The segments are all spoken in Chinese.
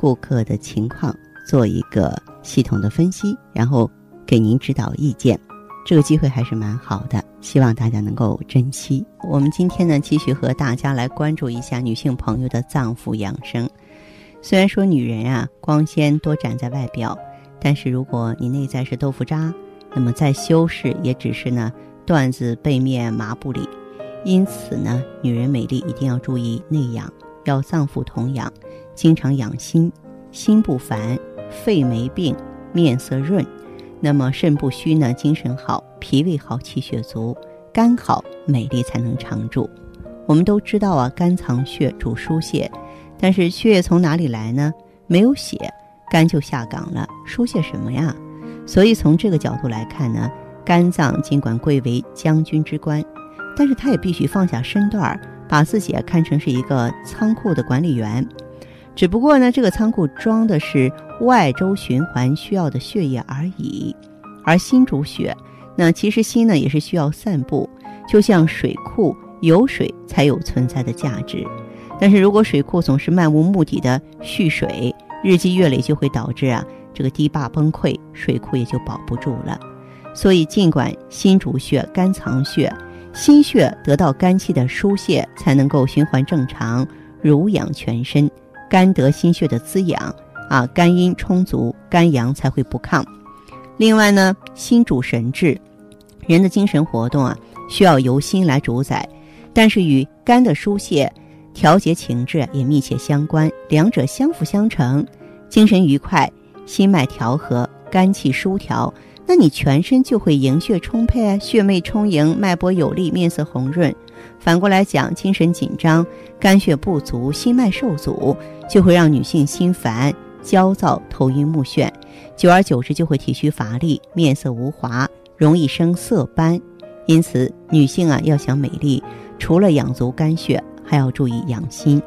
顾客的情况做一个系统的分析，然后给您指导意见，这个机会还是蛮好的，希望大家能够珍惜。我们今天呢，继续和大家来关注一下女性朋友的脏腑养生。虽然说女人啊，光鲜多展在外表，但是如果你内在是豆腐渣，那么再修饰也只是呢缎子背面麻布里。因此呢，女人美丽一定要注意内养，要脏腑同养。经常养心，心不烦，肺没病，面色润，那么肾不虚呢？精神好，脾胃好，气血足，肝好，美丽才能常驻。我们都知道啊，肝藏血，主疏泄，但是血液从哪里来呢？没有血，肝就下岗了，疏泄什么呀？所以从这个角度来看呢，肝脏尽管贵为将军之官，但是他也必须放下身段儿，把自己看成是一个仓库的管理员。只不过呢，这个仓库装的是外周循环需要的血液而已，而心主血，那其实心呢也是需要散布，就像水库有水才有存在的价值。但是如果水库总是漫无目的的蓄水，日积月累就会导致啊这个堤坝崩溃，水库也就保不住了。所以，尽管心主血，肝藏血，心血得到肝气的疏泄，才能够循环正常，濡养全身。肝得心血的滋养，啊，肝阴充足，肝阳才会不亢。另外呢，心主神志，人的精神活动啊，需要由心来主宰，但是与肝的疏泄、调节情志也密切相关，两者相辅相成。精神愉快，心脉调和，肝气疏调，那你全身就会营血充沛啊，血脉充盈，脉搏有力，面色红润。反过来讲，精神紧张，肝血不足，心脉受阻，就会让女性心烦、焦躁、头晕目眩，久而久之就会体虚乏力、面色无华，容易生色斑。因此，女性啊要想美丽，除了养足肝血，还要注意养心。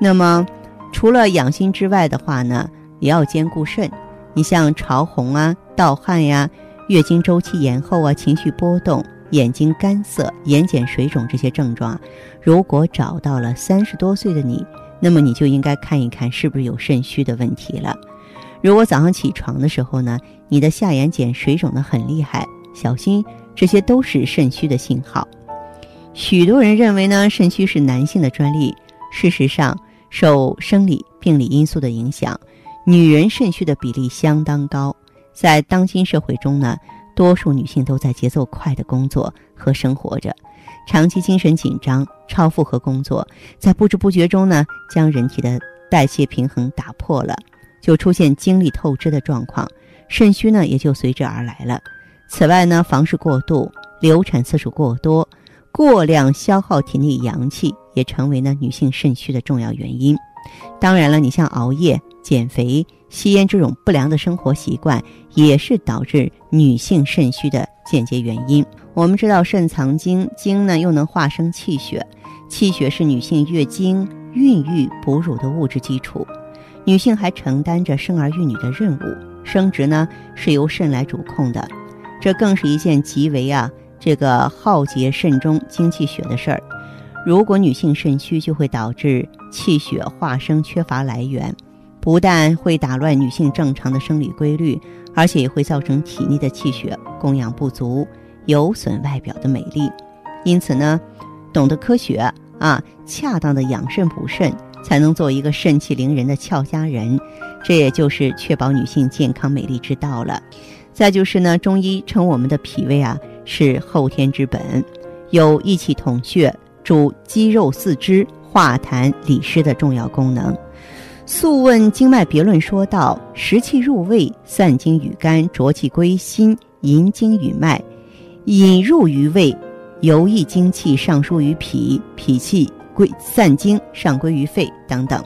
那么，除了养心之外的话呢，也要兼顾肾。你像潮红啊、盗汗呀、月经周期延后啊、情绪波动。眼睛干涩、眼睑水肿这些症状，如果找到了三十多岁的你，那么你就应该看一看是不是有肾虚的问题了。如果早上起床的时候呢，你的下眼睑水肿的很厉害，小心这些都是肾虚的信号。许多人认为呢，肾虚是男性的专利，事实上，受生理病理因素的影响，女人肾虚的比例相当高。在当今社会中呢。多数女性都在节奏快的工作和生活着，长期精神紧张、超负荷工作，在不知不觉中呢，将人体的代谢平衡打破了，就出现精力透支的状况，肾虚呢也就随之而来了。此外呢，房事过度、流产次数过多、过量消耗体内阳气，也成为呢女性肾虚的重要原因。当然了，你像熬夜、减肥。吸烟这种不良的生活习惯也是导致女性肾虚的间接原因。我们知道肾藏精，精呢又能化生气血，气血是女性月经、孕育、哺乳的物质基础。女性还承担着生儿育女的任务，生殖呢是由肾来主控的，这更是一件极为啊这个耗竭肾中精气血的事儿。如果女性肾虚，就会导致气血化生缺乏来源。不但会打乱女性正常的生理规律，而且也会造成体内的气血供养不足，有损外表的美丽。因此呢，懂得科学啊，恰当的养肾补肾，才能做一个肾气凌人的俏佳人。这也就是确保女性健康美丽之道了。再就是呢，中医称我们的脾胃啊是后天之本，有益气统血、主肌肉四肢、化痰理湿的重要功能。《素问·经脉别论》说道：“食气入胃，散精与肝，浊气归心，引经与脉，引入于胃，游溢精气上输于脾，脾气归散精上归于肺等等。”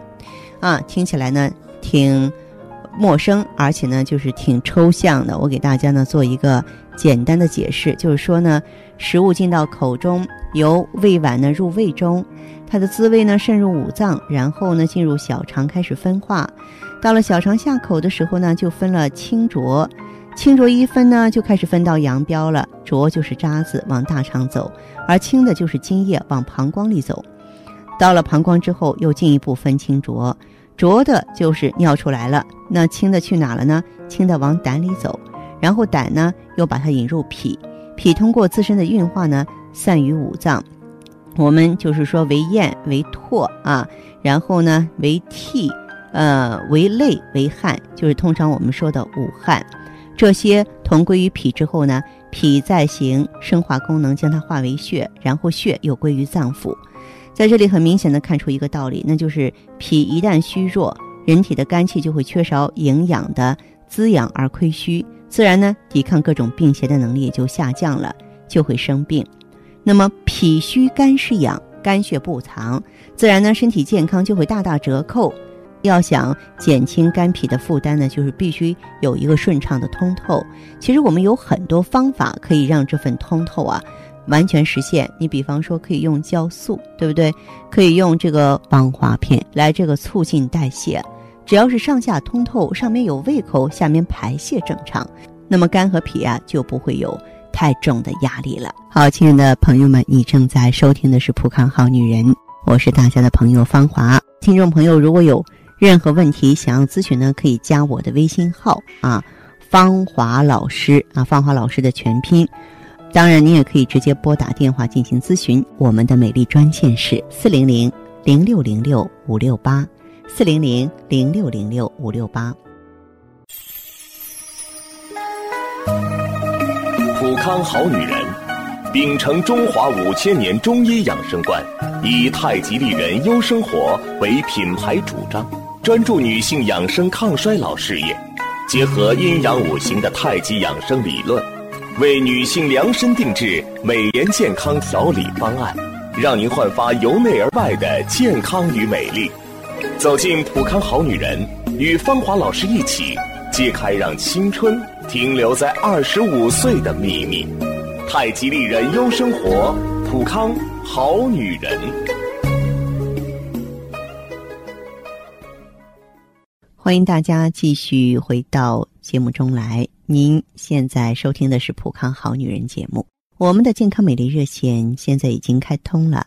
啊，听起来呢挺陌生，而且呢就是挺抽象的。我给大家呢做一个简单的解释，就是说呢，食物进到口中，由胃脘呢入胃中，它的滋味呢渗入五脏，然后呢进入小肠开始分化。到了小肠下口的时候呢，就分了清浊，清浊一分呢，就开始分道扬镳了。浊就是渣子往大肠走，而清的就是津液往膀胱里走。到了膀胱之后，又进一步分清浊，浊的就是尿出来了，那清的去哪了呢？清的往胆里走，然后胆呢又把它引入脾，脾通过自身的运化呢，散于五脏。我们就是说为咽为唾啊，然后呢为涕。呃，为泪为汗，就是通常我们说的五汗，这些同归于脾之后呢，脾再行生化功能，将它化为血，然后血又归于脏腑。在这里很明显的看出一个道理，那就是脾一旦虚弱，人体的肝气就会缺少营养的滋养而亏虚，自然呢，抵抗各种病邪的能力也就下降了，就会生病。那么脾虚肝是养，肝血不藏，自然呢，身体健康就会大打折扣。要想减轻肝脾的负担呢，就是必须有一个顺畅的通透。其实我们有很多方法可以让这份通透啊完全实现。你比方说可以用酵素，对不对？可以用这个芳华片来这个促进代谢。只要是上下通透，上面有胃口，下面排泄正常，那么肝和脾啊就不会有太重的压力了。好，亲爱的朋友们，你正在收听的是《普康好女人》，我是大家的朋友芳华。听众朋友，如果有任何问题想要咨询呢，可以加我的微信号啊，芳华老师啊，芳华老师的全拼。当然，你也可以直接拨打电话进行咨询。我们的美丽专线是四零零零六零六五六八，四零零零六零六五六八。普康好女人，秉承中华五千年中医养生观，以太极丽人优生活为品牌主张。专注女性养生抗衰老事业，结合阴阳五行的太极养生理论，为女性量身定制美颜健康调理方案，让您焕发由内而外的健康与美丽。走进普康好女人，与芳华老师一起揭开让青春停留在二十五岁的秘密。太极丽人优生活，普康好女人。欢迎大家继续回到节目中来。您现在收听的是《普康好女人》节目。我们的健康美丽热线现在已经开通了，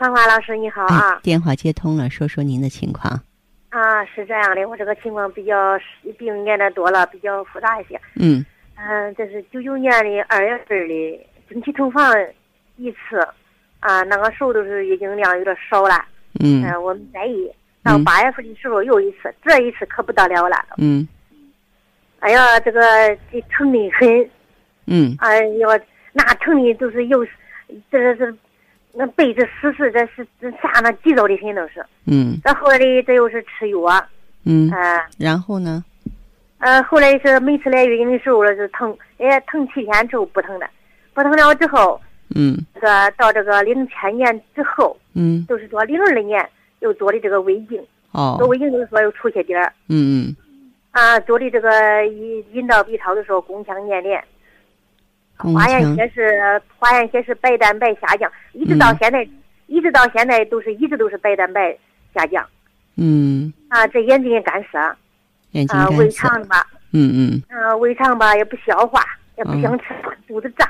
芳华老师，你好啊！电话接通了，说说您的情况。啊，是这样的，我这个情况比较病念的多了，比较复杂一些。嗯。嗯，这是九九年的二月份的经期同房一次，啊，那个时候都是月经量有点少了。嗯。嗯，我没在意。到八月份的时候又一次，这一次可不得了了。嗯。哎呀，这个这疼的很。嗯。哎呀，那疼的都是又，这是那被子湿湿，这是这吓那急躁的很都是。嗯。这后来的这又是吃药。嗯。啊。然后呢？呃，后来是每次来月经的时候了是疼，哎，疼七天之后不疼了，不疼了之后。嗯。这个到这个零千年之后。嗯。就是说零二年。又做的这个胃镜，哦，做胃镜就是说又出血点儿，嗯嗯，啊，做的这个引引导 B 超的时候宫腔粘连，化验血是化验血是白蛋白下降，一直到现在，一直到现在都是一直都是白蛋白下降，嗯，啊，这眼睛也干涩，眼睛干涩，胃肠吧，嗯嗯，嗯，胃肠吧也不消化，也不想吃，肚子胀，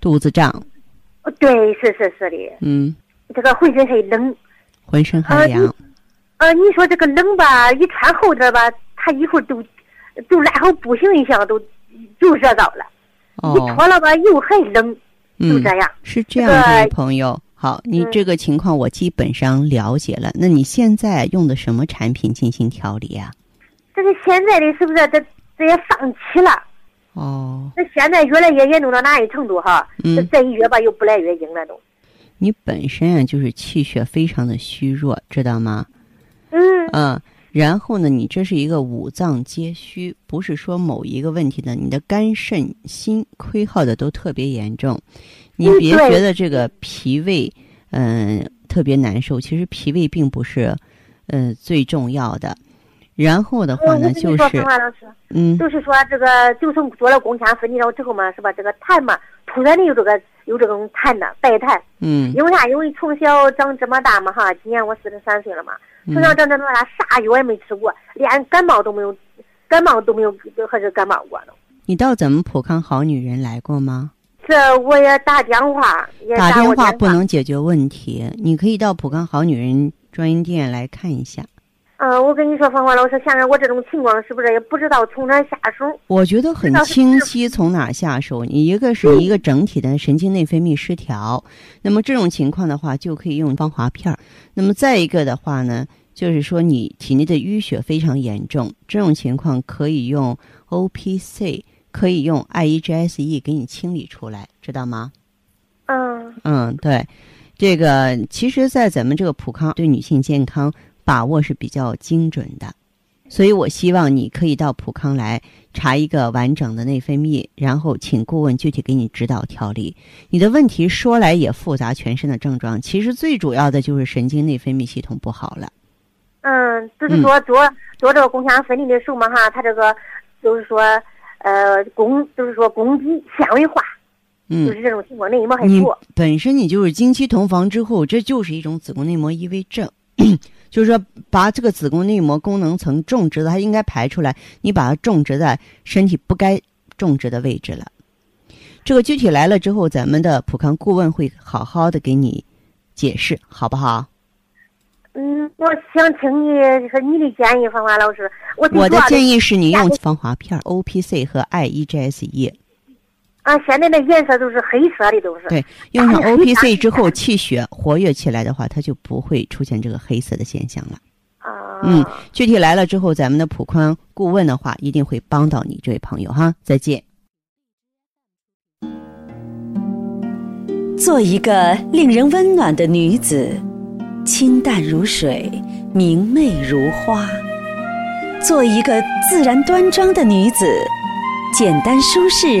肚子胀，哦，对，是是是的，嗯，这个浑身还冷。浑身还凉，呃，你说这个冷吧，一穿厚点吧，它一会儿都，都然后不行一下都就热到了，一脱了吧又还冷，就这样。是这样，这位朋友，好，你这个情况我基本上了解了。那你现在用的什么产品进行调理啊？这个现在的是不是？这这也放弃了，哦，那现在越来越严重到哪一程度哈？嗯，这一月吧又不来月经了都。你本身啊就是气血非常的虚弱，知道吗？嗯嗯，然后呢，你这是一个五脏皆虚，不是说某一个问题呢，你的肝肾心亏耗的都特别严重。你别觉得这个脾胃嗯、特别难受，其实脾胃并不是嗯、最重要的。然后的话嗯，呢，就是嗯就是说这个，就从做了宫腔分离了之后嘛，是吧？这个痰嘛，突然的有这个有这种痰的白痰，嗯因为啥？因为从小长这么大嘛哈，今年我四十三岁了嘛，从小嗯长这么大，啥药也没吃过，连感冒都没有，感冒都没有，还是感冒过呢。你到咱们普康好女人来过吗？这我也打电话，也打过电话不能解决问题，你可以到普康好女人专营店来看一下。嗯，我跟你说，芳华老师，现在我这种情况是不是也不知道从哪儿下手？我觉得很清晰，从哪儿下手？你一个是一个整体的神经内分泌失调，那么这种情况的话，就可以用芳华片儿。那么再一个的话呢，就是说你体内的淤血非常严重，这种情况可以用 O P C，可以用 I E G S E 给你清理出来，知道吗？嗯嗯，对，这个其实，在咱们这个普康对女性健康把握是比较精准的，所以我希望你可以到普康来查一个完整的内分泌，然后请顾问具体给你指导调理。你的问题说来也复杂，全身的症状其实最主要的就是神经内分泌系统不好了。嗯，就是说做做这个宫腔分离的时候嘛哈，它这个就是说呃宫就是说宫肌纤维化，就嗯，是这种情况，内膜还你多。本身你就是经期同房之后，这就是一种子宫内膜异位症。就是说，把这个子宫内膜功能层种植的，它应该排出来，你把它种植在身体不该种植的位置了。这个具体来了之后，咱们的普康顾问会好好的给你解释，好不好？嗯，我想听你说你的建议，芳华老师。我我的建议议是你用芳华片、O P C 和 I E G S E，啊，现在那颜色都是黑色的，都是。对，用上 哎 O P C 之后，气血活跃起来的话，它就不会出现这个黑色的现象了。啊。嗯，具体来了之后，咱们的普康顾问的话，一定会帮到你这位朋友哈。再见。做一个令人温暖的女子，清淡如水，明媚如花；做一个自然端庄的女子，简单舒适，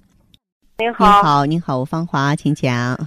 您您好，您好，我芳华，请讲。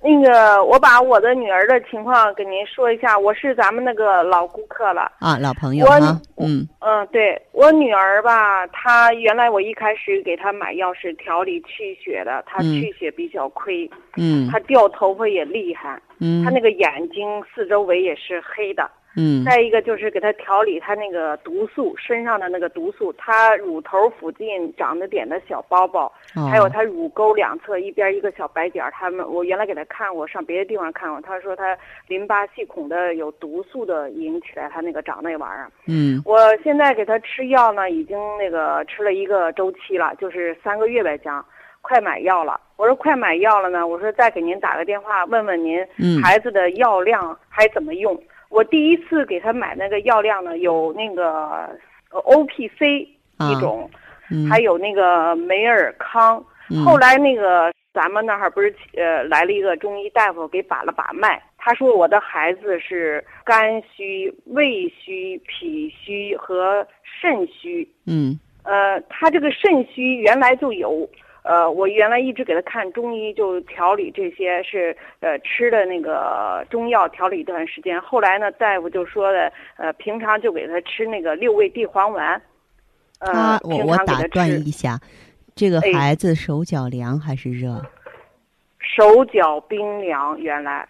那个我把我的女儿的情况给您说一下，我是咱们那个老顾客了。啊，老朋友我哈，嗯嗯，对我女儿吧，她原来我一开始给她买药是调理气血的，她嗯气血比较亏，嗯她掉头发也厉害，嗯，她那个眼睛四周围也是黑的。嗯再一个就是给他调理他那个毒素，身上的那个毒素，他乳头附近长的点的小包包，哦还有他乳沟两侧一边一个小白点儿，他们我原来给他看过，上别的地方看过，他说他淋巴系统的有毒素的引起来，他那个长那玩意儿。嗯我现在给他吃药呢，已经那个吃了一个周期了，就是三个月呗，将快买药了。我说快买药了呢，我说再给您打个电话问问您嗯孩子的药量还怎么用。我第一次给他买那个药量呢，有那个呃 O P C 啊一种，嗯，还有那个梅尔康。嗯后来那个咱们那儿不是呃来了一个中医大夫给把了把脉，他说我的孩子是肝虚、胃虚、脾虚和肾虚。嗯。呃，他这个肾虚原来就有，呃，我原来一直给他看中医，就调理这些是呃吃的那个中药调理一段时间。后来呢，大夫就说的，呃，平常就给他吃那个六味地黄丸。他我我打断一下，这个孩子手脚凉还是热？手脚冰凉，原来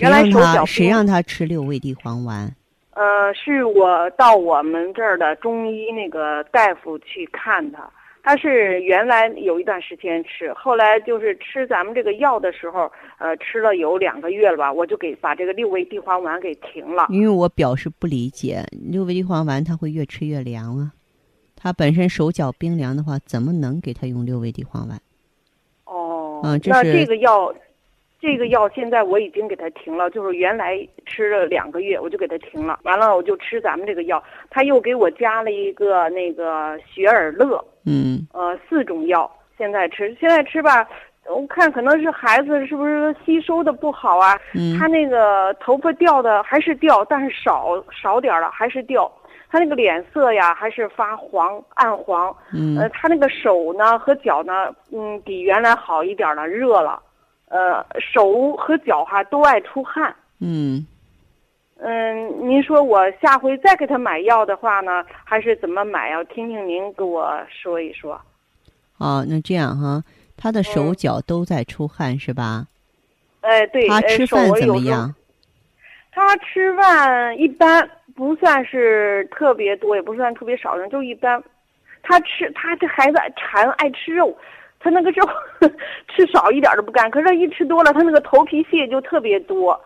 原来手脚谁让他吃六味地黄丸？呃，是我到我们这儿的中医那个大夫去看他，他是原来有一段时间吃，后来就是吃咱们这个药的时候，呃，吃了有两个月了吧，我就给把这个六味地黄丸给停了。因为我表示不理解，六味地黄丸他会越吃越凉啊，他本身手脚冰凉的话，怎么能给他用六味地黄丸？哦，嗯，那这个药。这个药现在我已经给他停了，就是原来吃了两个月，我就给他停了。完了，我就吃咱们这个药。他又给我加了一个那个雪尔乐，嗯，呃，四种药现在吃。现在吃吧，我看可能是孩子是不是吸收的不好啊？嗯，他那个头发掉的还是掉，但是少少点了，还是掉。他那个脸色呀，还是发黄暗黄。嗯，呃，他那个手呢和脚呢，嗯，比原来好一点了，热了。呃，手和脚哈都爱出汗。嗯，嗯，您说我下回再给他买药的话呢，还是怎么买要？听听您给我说一说。哦，那这样哈，他的手脚都在出汗是吧？哎，对。他吃饭怎么样？他吃饭一般，不算是特别多，也不算特别少，人就一般。他吃，他这孩子馋，爱吃肉。他那个肉吃少一点都不干，可是，一吃多了，他那个头皮屑就特别多。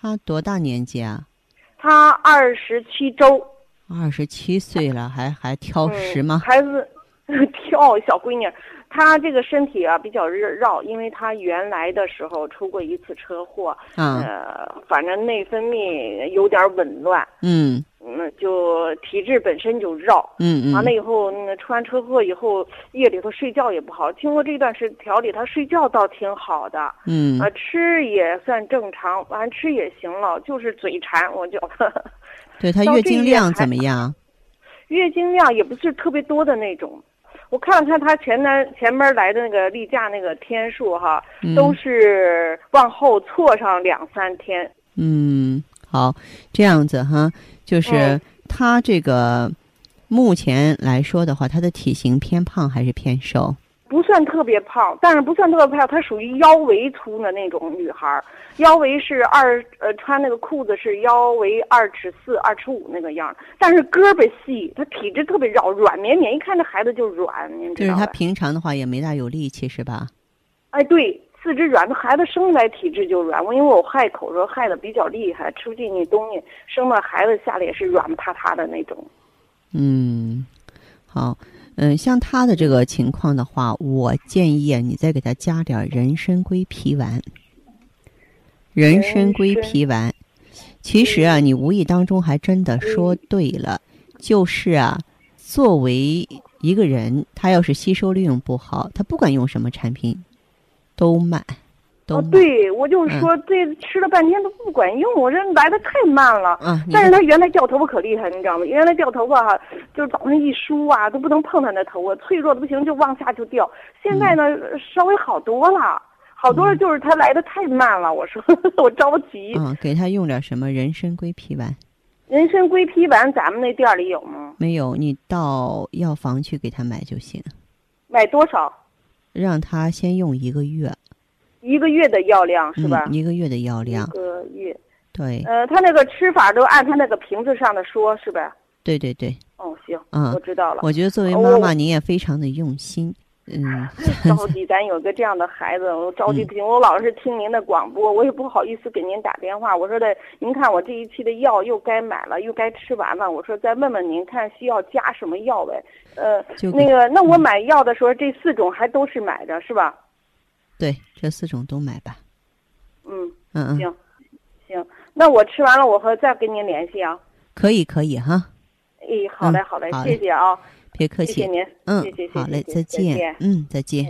他多大年纪啊？他二十七周。二十七岁了，还还挑食吗？孩子 挑小闺女。她这个身体啊比较热绕，因为她原来的时候出过一次车祸，呃，反正内分泌有点紊乱，嗯，那就体质本身就绕，嗯嗯，完了以后，那出完车祸以后，夜里头睡觉也不好。经过这段时调理，他睡觉倒挺好的，嗯，啊，吃也算正常，完吃也行了，就是嘴馋，我就。对他月经量怎么样？月经量也不是特别多的那种。我看了看他前单前边来的那个例假那个天数哈，都是往后错上两三天。嗯，好，这样子哈，就是他这个目前来说的话，他的体型偏胖还是偏瘦？不算特别胖，但是不算特别胖，她属于腰围粗的那种女孩腰围是二呃，穿那个裤子是腰围二尺四、二尺五那个样但是胳膊细，她体质特别绕，软绵绵，一看这孩子就软，您知道就是她平常的话也没大有力气，是吧？哎，对，四肢软，这孩子生来体质就软。我因为我害口说害的比较厉害，吃不进去东西，生了孩子下来也是软塌塌的那种。嗯，好。嗯，像他的这个情况的话，我建议啊，你再给他加点人参归脾丸。人参归脾丸，其实啊，你无意当中还真的说对了，就是啊，作为一个人，他要是吸收利用不好，他不管用什么产品，都慢。哦，对，我就是说，这吃了半天都不管用，我这来的太慢了。嗯，但是他原来掉头发可厉害，你知道吗？原来掉头发哈，就是早上一梳啊，都不能碰他那头发，脆弱的不行，就往下就掉。现在呢，稍微好多了，好多了，就是他来的太慢了。我说 我着急。嗯，给他用点什么人参归脾丸？人参归脾丸，咱们那店里有吗？没有，你到药房去给他买就行。买多少？让他先用一个月。一个月的药量是吧？一个月的药量。一个月。对。呃，他那个吃法都按他那个瓶子上的说，是吧？对对对。哦，行，嗯，我知道了。我觉得作为妈妈，您也非常的用心。嗯。着急，咱有个这样的孩子，我着急不行。我老是听您的广播，我也不好意思给您打电话。我说的，您看我这一期的药又该买了，又该吃完了。我说再问问您，看需要加什么药呗？呃，那个，那我买药的时候，这四种还都是买着是吧？对，这四种都买吧。嗯嗯嗯，行，行，那我吃完了，我和再跟您联系啊。可以，可以哈。哎，好嘞，好嘞，谢谢啊。别客气，谢谢您。嗯，谢谢，好嘞，再见。嗯，再见。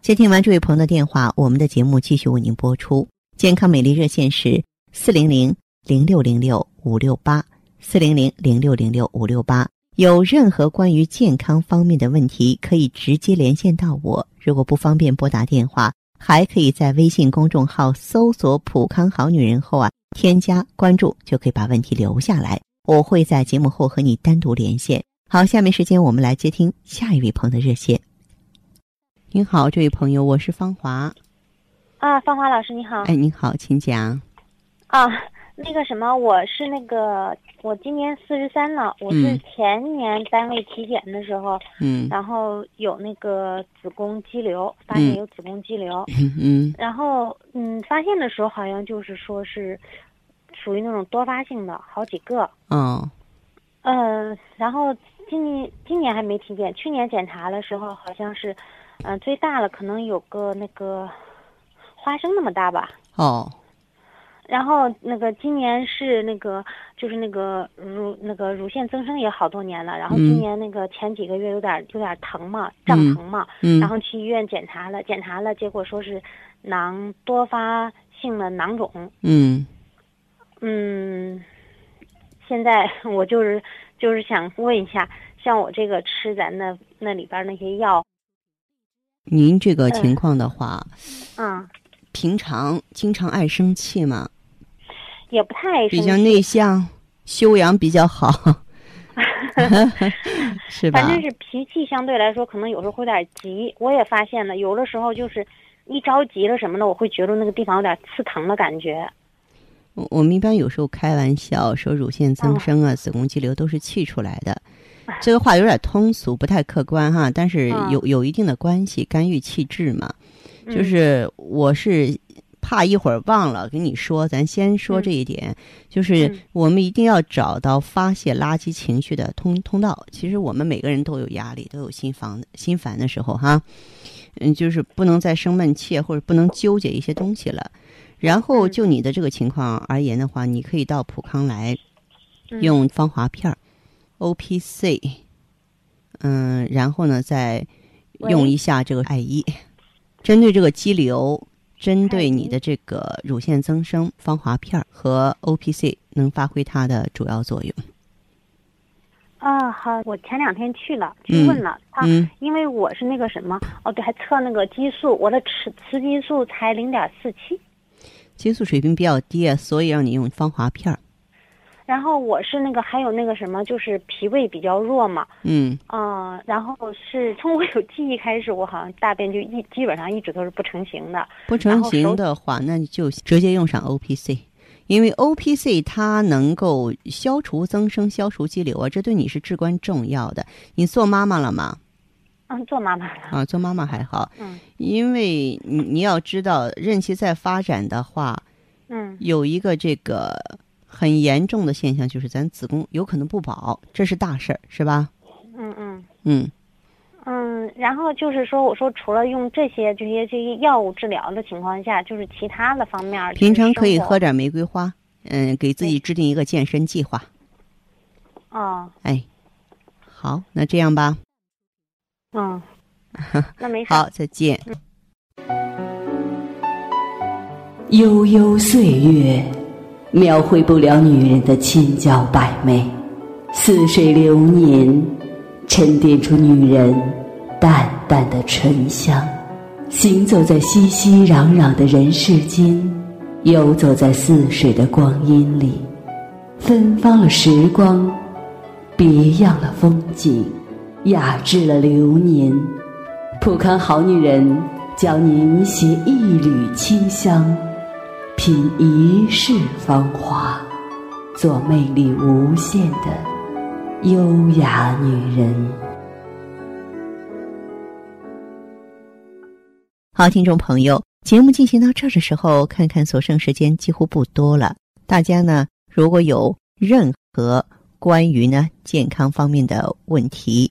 接听完这位朋友的电话，我们的节目继续为您播出。健康美丽热线是四零零零六零六五六八四零零零六零六五六八。有任何关于健康方面的问题，可以直接连线到我。如果不方便拨打电话，还可以在微信公众号搜索“普康好女人”后啊，添加关注，就可以把问题留下来。我会在节目后和你单独连线。好，下面时间我们来接听下一位朋友的热线。您好，这位朋友，我是芳华。啊，芳华老师，你好。哎，您好，请讲。啊，那个什么，我是那个，我今年四十三了。我是前年单位体检的时候，嗯，然后有那个子宫肌瘤，发现有子宫肌瘤。嗯嗯。然后，嗯，发现的时候好像就是说是属于那种多发性的，好几个。嗯。嗯，然后今年今年还没体检，去年检查的时候好像是。嗯，最大了可能有个那个花生那么大吧。哦。然后那个今年是那个就是那个乳那个乳腺增生也好多年了，然后今年那个前几个月有点有点疼嘛，胀疼嘛，然后去医院检查了，检查了，结果说是囊多发性的囊肿。嗯。嗯。现在 我就是就是想问一下，像我这个吃咱那那里边那些药。您这个情况的话，嗯，平常经常爱生气吗？也不太比较内向，修养比较好，是吧？反正是脾气相对来说，可能有时候会有点急。我也发现了，有的时候就是一着急了什么的，我会觉得那个地方有点刺疼的感觉。我我们一般有时候开玩笑说，乳腺增生啊、子宫肌瘤都是气出来的。这个话有点通俗，不太客观哈，但是有有一定的关系，肝郁气滞嘛。就是我是怕一会儿忘了跟你说，咱先说这一点，就是我们一定要找到发泄垃圾情绪的通通道。其实我们每个人都有压力，都有心烦心烦的时候哈。嗯，就是不能再生闷气，或者不能纠结一些东西了。然后就你的这个情况而言的话，你可以到普康来用芳华片儿。O P C，嗯，然后呢，再用一下这个艾依，针对这个肌瘤，针对你的这个乳腺增生，芳华片和 O P C 能发挥它的主要作用。啊，好，我前两天去了，去问了他，因为我是那个什么，哦，对，还测那个激素，我的雌雌激素才零点四七，激素水平比较低，所以让你用芳华片儿。然后我是那个还有那个什么，就是脾胃比较弱嘛。嗯。啊，然后是从我有记忆开始，我好像大便就一基本上一直都是不成形的。不成形的话，那就直接用上 O P C，因为 O P C 它能够消除增生、消除肌瘤啊，这对你是至关重要的。你做妈妈了吗？嗯，做妈妈了。啊，做妈妈还好。嗯。因为你你要知道，任期在发展的话，嗯，有一个这个。很严重的现象就是咱子宫有可能不保，这是大事儿，是吧？嗯嗯嗯嗯。然后就是说，我说除了用这些这些这些药物治疗的情况下，就是其他的方面，平常可以喝点玫瑰花，嗯，给自己制定一个健身计划。哦。哎，好，那这样吧。嗯。那没事。好，再见。悠悠岁月。描绘不了女人的千娇百媚，似水流年，沉淀出女人淡淡的醇香。行走在熙熙攘攘的人世间，游走在似水的光阴里，芬芳了时光，别样了风景，雅致了流年。普康好女人，教您携一缕清香。品一世芳华，做魅力无限的优雅女人。好，听众朋友，节目进行到这儿的时候，看看所剩时间几乎不多了。大家呢，如果有任何关于呢健康方面的问题，